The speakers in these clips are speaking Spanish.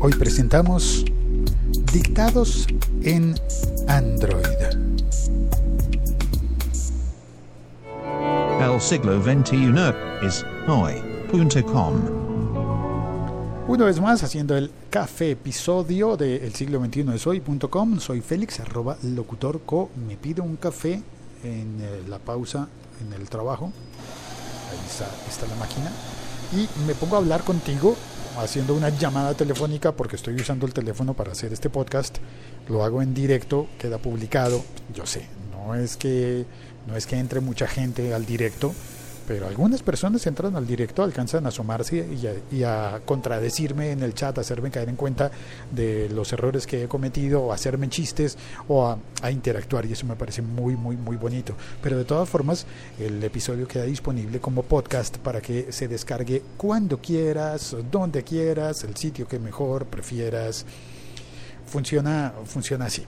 Hoy presentamos Dictados en Android. El siglo XXI es hoy.com. Una vez más, haciendo el café episodio de El siglo XXI es hoy.com. Soy Félix, arroba locutorco. Me pido un café en eh, la pausa en el trabajo. Ahí está, está la máquina. Y me pongo a hablar contigo haciendo una llamada telefónica porque estoy usando el teléfono para hacer este podcast. Lo hago en directo, queda publicado. Yo sé, no es que no es que entre mucha gente al directo, pero algunas personas entran al directo, alcanzan a asomarse y a, contradecirme en el chat, a hacerme caer en cuenta de los errores que he cometido, o hacerme chistes, o a, a, interactuar, y eso me parece muy, muy, muy bonito. Pero de todas formas, el episodio queda disponible como podcast para que se descargue cuando quieras, donde quieras, el sitio que mejor prefieras. Funciona, funciona así.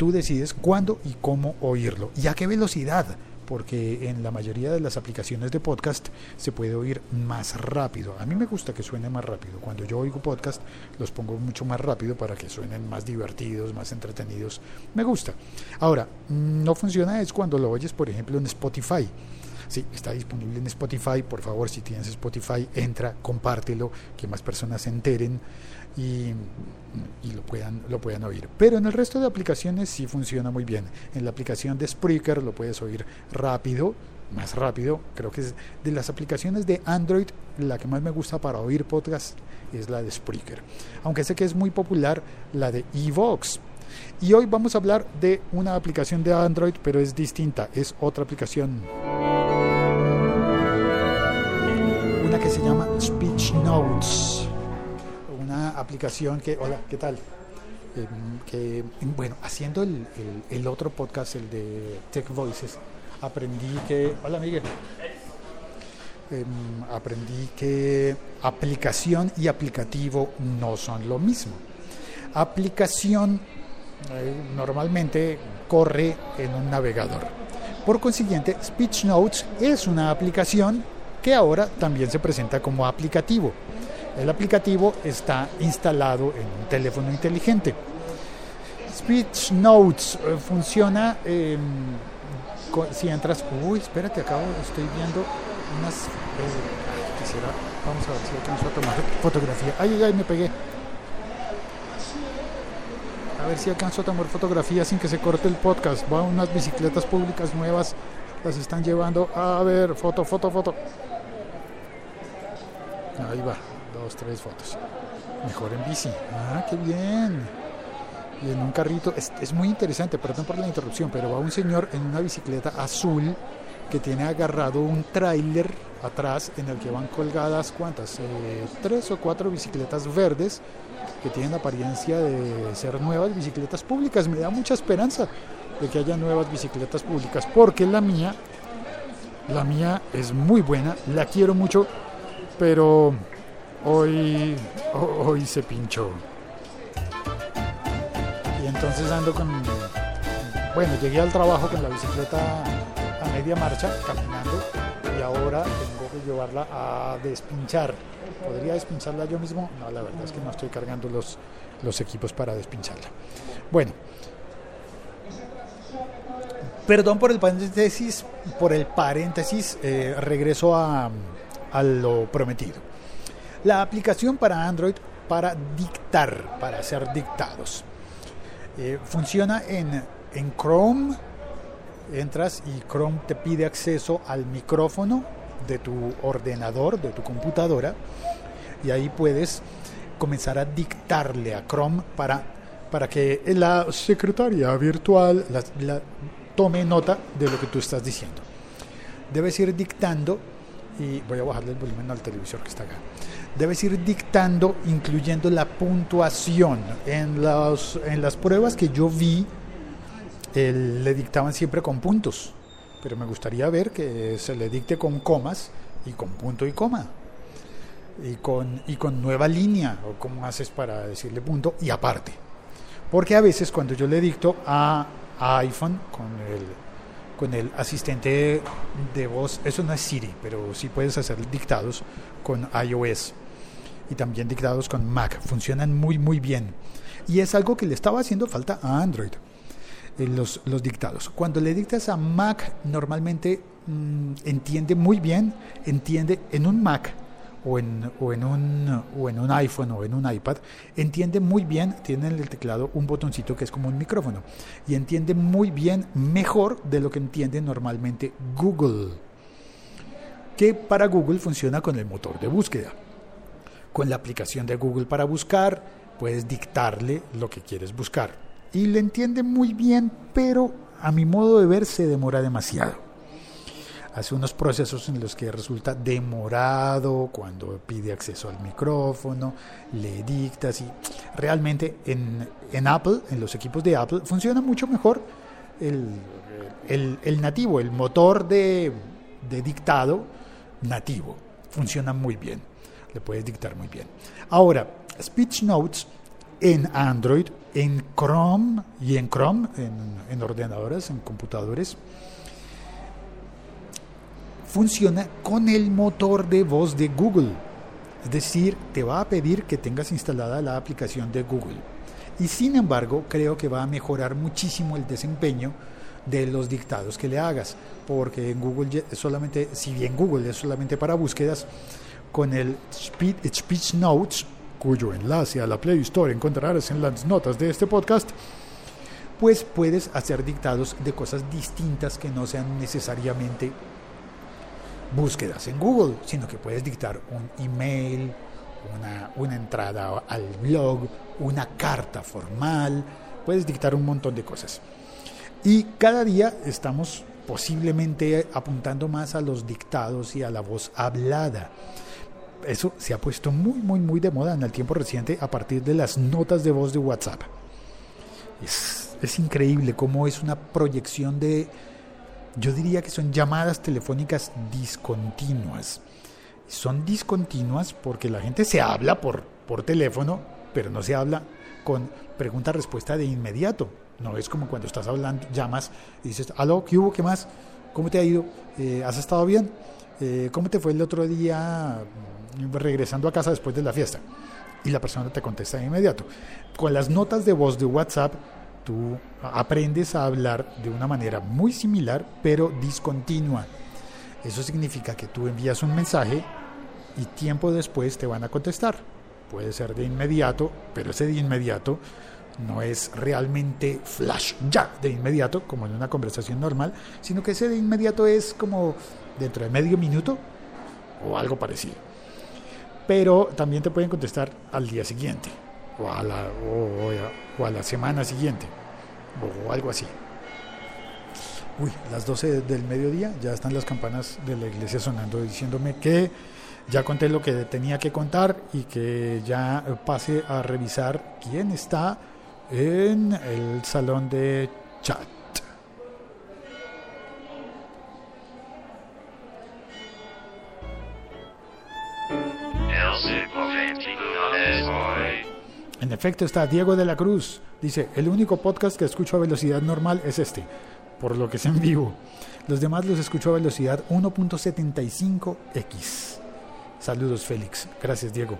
Tú decides cuándo y cómo oírlo y a qué velocidad porque en la mayoría de las aplicaciones de podcast se puede oír más rápido. A mí me gusta que suene más rápido. Cuando yo oigo podcast los pongo mucho más rápido para que suenen más divertidos, más entretenidos. Me gusta. Ahora, no funciona es cuando lo oyes, por ejemplo, en Spotify. Sí, está disponible en Spotify. Por favor, si tienes Spotify, entra, compártelo, que más personas se enteren y, lo, puedan, lo puedan oír. Pero en el resto de aplicaciones sí funciona muy bien. En la aplicación de Spreaker lo puedes oír rápido, más rápido. Creo que es de las aplicaciones de Android la que más me gusta para oír podcast es la de Spreaker. Aunque sé que es muy popular la de Evox. Y hoy vamos a hablar de una aplicación de Android, pero es distinta, es otra aplicación. Se llama Speech Notes una aplicación que, hola, ¿qué tal? Eh, que, bueno, haciendo el, el, el, otro podcast, el de Tech Voices, aprendí que, hola Miguel, eh, aprendí que aplicación y aplicativo no son lo mismo. Aplicación eh, normalmente corre en un navegador. Por consiguiente, Speech Notes es una aplicación que ahora también se presenta como aplicativo. El aplicativo está instalado en un teléfono inteligente. Speech Notes eh, funciona eh, con, si entras. Uy, espérate, acabo, estoy viendo unas. Eh, quisiera, vamos a ver si alcanzo a tomar fotografía. Ay, ay, ay, me pegué. A ver si alcanzo a tomar fotografía sin que se corte el podcast. Va unas bicicletas públicas nuevas, las están llevando. A ver, foto, foto, foto. Ahí va dos, tres fotos. Mejor en bici. Ah, qué bien. Y en un carrito, es, es, muy interesante, perdón por la interrupción, pero va un señor en una bicicleta azul que tiene agarrado un tráiler atrás en el que van colgadas, ¿cuántas? Eh, tres o cuatro bicicletas verdes que tienen apariencia de ser nuevas bicicletas públicas. Me da mucha esperanza de que haya nuevas bicicletas públicas, porque la mía, la mía es muy buena, la quiero mucho, pero hoy, hoy se pinchó. Y entonces ando con... Bueno, llegué al trabajo con la bicicleta a media marcha, caminando, y ahora tengo que llevarla a despinchar. ¿Podría despincharla yo mismo? No, la verdad es que no estoy cargando los, los equipos para despincharla. Bueno, perdón por el paréntesis, por el paréntesis, eh, regreso a, lo prometido. La aplicación para Android para dictar, para hacer dictados. Eh, funciona en, en Chrome. Entras y Chrome te pide acceso al micrófono de tu ordenador, de tu computadora, y ahí puedes comenzar a dictarle a Chrome para, para que la secretaria virtual tome nota de lo que tú estás diciendo. Debes ir dictando, y voy a bajarle el volumen al televisor que está acá debes ir dictando, incluyendo la puntuación. En, los, en las pruebas que yo vi, le dictaban siempre con puntos, pero me gustaría ver que se le dicte con comas y con punto y coma. Y con, y con nueva línea, o cómo haces para decirle punto, y aparte. Porque a veces cuando yo le dicto a, iPhone con el, con el asistente de voz, eso no es Siri, pero sí puedes hacer dictados con iOS y también dictados con Mac. Funcionan muy, muy bien. Y es algo que le estaba haciendo falta a Android, eh, los, los dictados. Cuando le dictas a Mac, normalmente mm, entiende muy bien, entiende en un Mac o en, o, en un, o en un iPhone o en un iPad, entiende muy bien, tiene en el teclado un botoncito que es como un micrófono, y entiende muy bien, mejor de lo que entiende normalmente Google, que para Google funciona con el motor de búsqueda. Con la aplicación de Google para buscar, puedes dictarle lo que quieres buscar. Y le entiende muy bien, pero a mi modo de ver se demora demasiado hace unos procesos en los que resulta demorado cuando pide acceso al micrófono, le dictas y realmente en, en Apple, en los equipos de Apple, funciona mucho mejor el, el, nativo, el motor de, de dictado nativo. Funciona muy bien, le puedes dictar muy bien. Ahora, Speech Notes en Android, en Chrome y en Chrome, en, en ordenadores, en computadores, funciona con el motor de voz de Google. Es decir, te va a pedir que tengas instalada la aplicación de Google. Y sin embargo, creo que va a mejorar muchísimo el desempeño de los dictados que le hagas, porque en Google solamente, si bien Google es solamente para búsquedas, con el Speech Notes, cuyo enlace a la Play Store encontrarás en las notas de este podcast, pues puedes hacer dictados de cosas distintas que no sean necesariamente búsquedas en Google, sino que puedes dictar un email, una, entrada al blog, una carta formal, puedes dictar un montón de cosas. Y cada día estamos posiblemente apuntando más a los dictados y a la voz hablada. Eso se ha puesto muy, muy, muy de moda en el tiempo reciente a partir de las notas de voz de WhatsApp. Es, es increíble cómo es una proyección de, yo diría que son llamadas telefónicas discontinuas. Son discontinuas porque la gente se habla por, por teléfono, pero no se habla con pregunta-respuesta de inmediato. No es como cuando estás hablando, llamas y dices, aló, ¿qué hubo? ¿Qué más? ¿Cómo te ha ido? Eh, ¿Has estado bien? Eh, ¿Cómo te fue el otro día mm, regresando a casa después de la fiesta? Y la persona te contesta de inmediato. Con las notas de voz de WhatsApp tú aprendes a hablar de una manera muy similar, pero discontinua. Eso significa que tú envías un mensaje y tiempo después te van a contestar. Puede ser de inmediato, pero ese de inmediato no es realmente flash ya de inmediato, como en una conversación normal, sino que ese de inmediato es como dentro de medio minuto o algo parecido. Pero también te pueden contestar al día siguiente o a la, o, a la semana siguiente o algo así. Uy, las 12 del mediodía ya están las campanas de la iglesia sonando diciéndome que ya conté lo que tenía que contar y que ya pase a revisar quién está en el salón de chat. En efecto está Diego de la Cruz. Dice, el único podcast que escucho a velocidad normal es este, por lo que es en vivo. Los demás los escucho a velocidad 1.75x. Saludos Félix. Gracias Diego.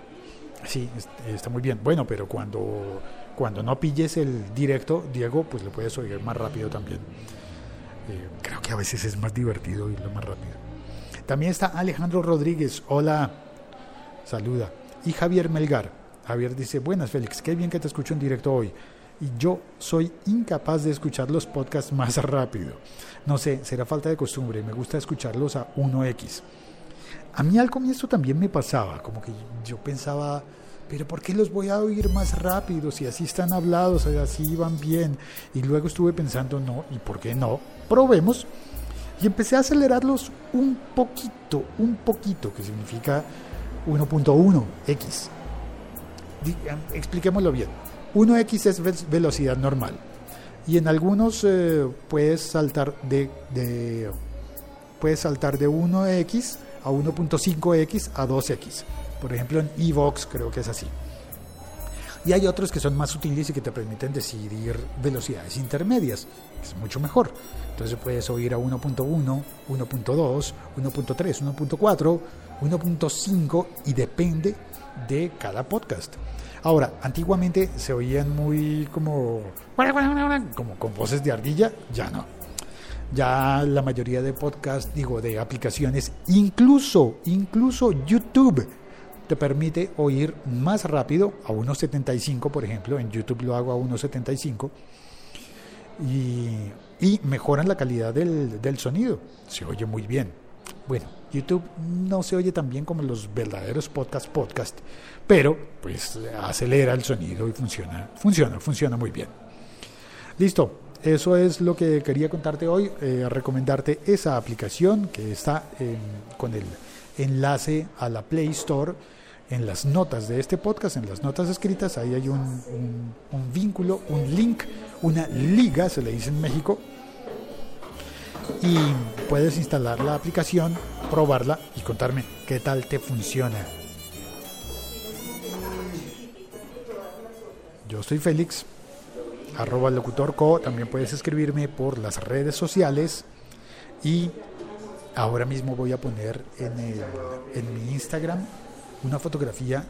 Sí, está muy bien. Bueno, pero cuando, cuando no pilles el directo, Diego, pues lo puedes oír más rápido también. Eh, creo que a veces es más divertido oírlo más rápido. También está Alejandro Rodríguez. Hola. Saluda. Y Javier Melgar. Javier dice, buenas Félix, qué bien que te escucho en directo hoy. Y yo soy incapaz de escuchar los podcasts más rápido. No sé, será falta de costumbre, me gusta escucharlos a 1x. A mí al comienzo también me pasaba, como que yo pensaba, pero ¿por qué los voy a oír más rápido si así están hablados, así van bien? Y luego estuve pensando, no, ¿y por qué no? Probemos. Y empecé a acelerarlos un poquito, un poquito, que significa 1.1x expliquémoslo bien. 1x es velocidad normal y en algunos eh, puedes saltar de, de, puedes saltar de 1x a 1.5x a 2x. Por ejemplo, en Evox creo que es así. Y hay otros que son más sutiles y que te permiten decidir velocidades intermedias, es mucho mejor. Entonces puedes oír a 1.1, 1.2, 1.3, 1.4, 1.5 y depende de cada podcast. Ahora, antiguamente se oían muy como, como con voces de ardilla, ya no. Ya la mayoría de podcasts, digo, de aplicaciones, incluso, incluso YouTube, te permite oír más rápido a 1.75, por ejemplo, en YouTube lo hago a 1.75 y, y, mejoran la calidad del, del sonido, se oye muy bien. Bueno, YouTube no se oye tan bien como los verdaderos podcast podcast, pero pues acelera el sonido y funciona, funciona, funciona muy bien. Listo, eso es lo que quería contarte hoy, eh, recomendarte esa aplicación que está con el enlace a la Play Store en las notas de este podcast, en las notas escritas, ahí hay un, un vínculo, un link, una liga, se le dice en México, y puedes instalar la aplicación, probarla y contarme qué tal te funciona. Yo soy Félix, arroba locutorco, también puedes escribirme por las redes sociales y ahora mismo voy a poner en, el, en mi Instagram una fotografía,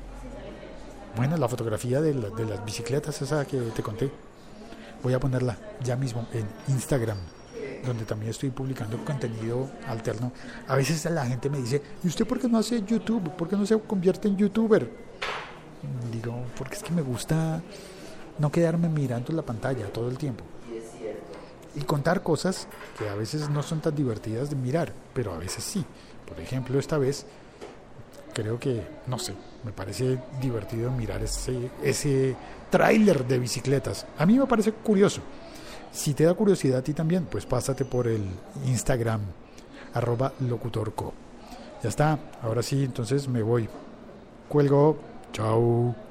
bueno, la fotografía de, de las bicicletas, esa que te conté. Voy a ponerla ya mismo en Instagram donde también estoy publicando contenido alterno. A veces la gente me dice, ¿y usted por qué no hace YouTube? ¿Por qué no se convierte en youtuber? Digo, porque es que me gusta no quedarme mirando la pantalla todo el tiempo. Y contar cosas que a veces no son tan divertidas de mirar, pero a veces sí. Por ejemplo, esta vez creo que, no sé, me parece divertido mirar ese, ese tráiler de bicicletas. A mí me parece curioso. Si te da curiosidad a ti también, pues pásate por el Instagram, arroba locutorco. Ya está, ahora sí, entonces me voy. Cuelgo, chao.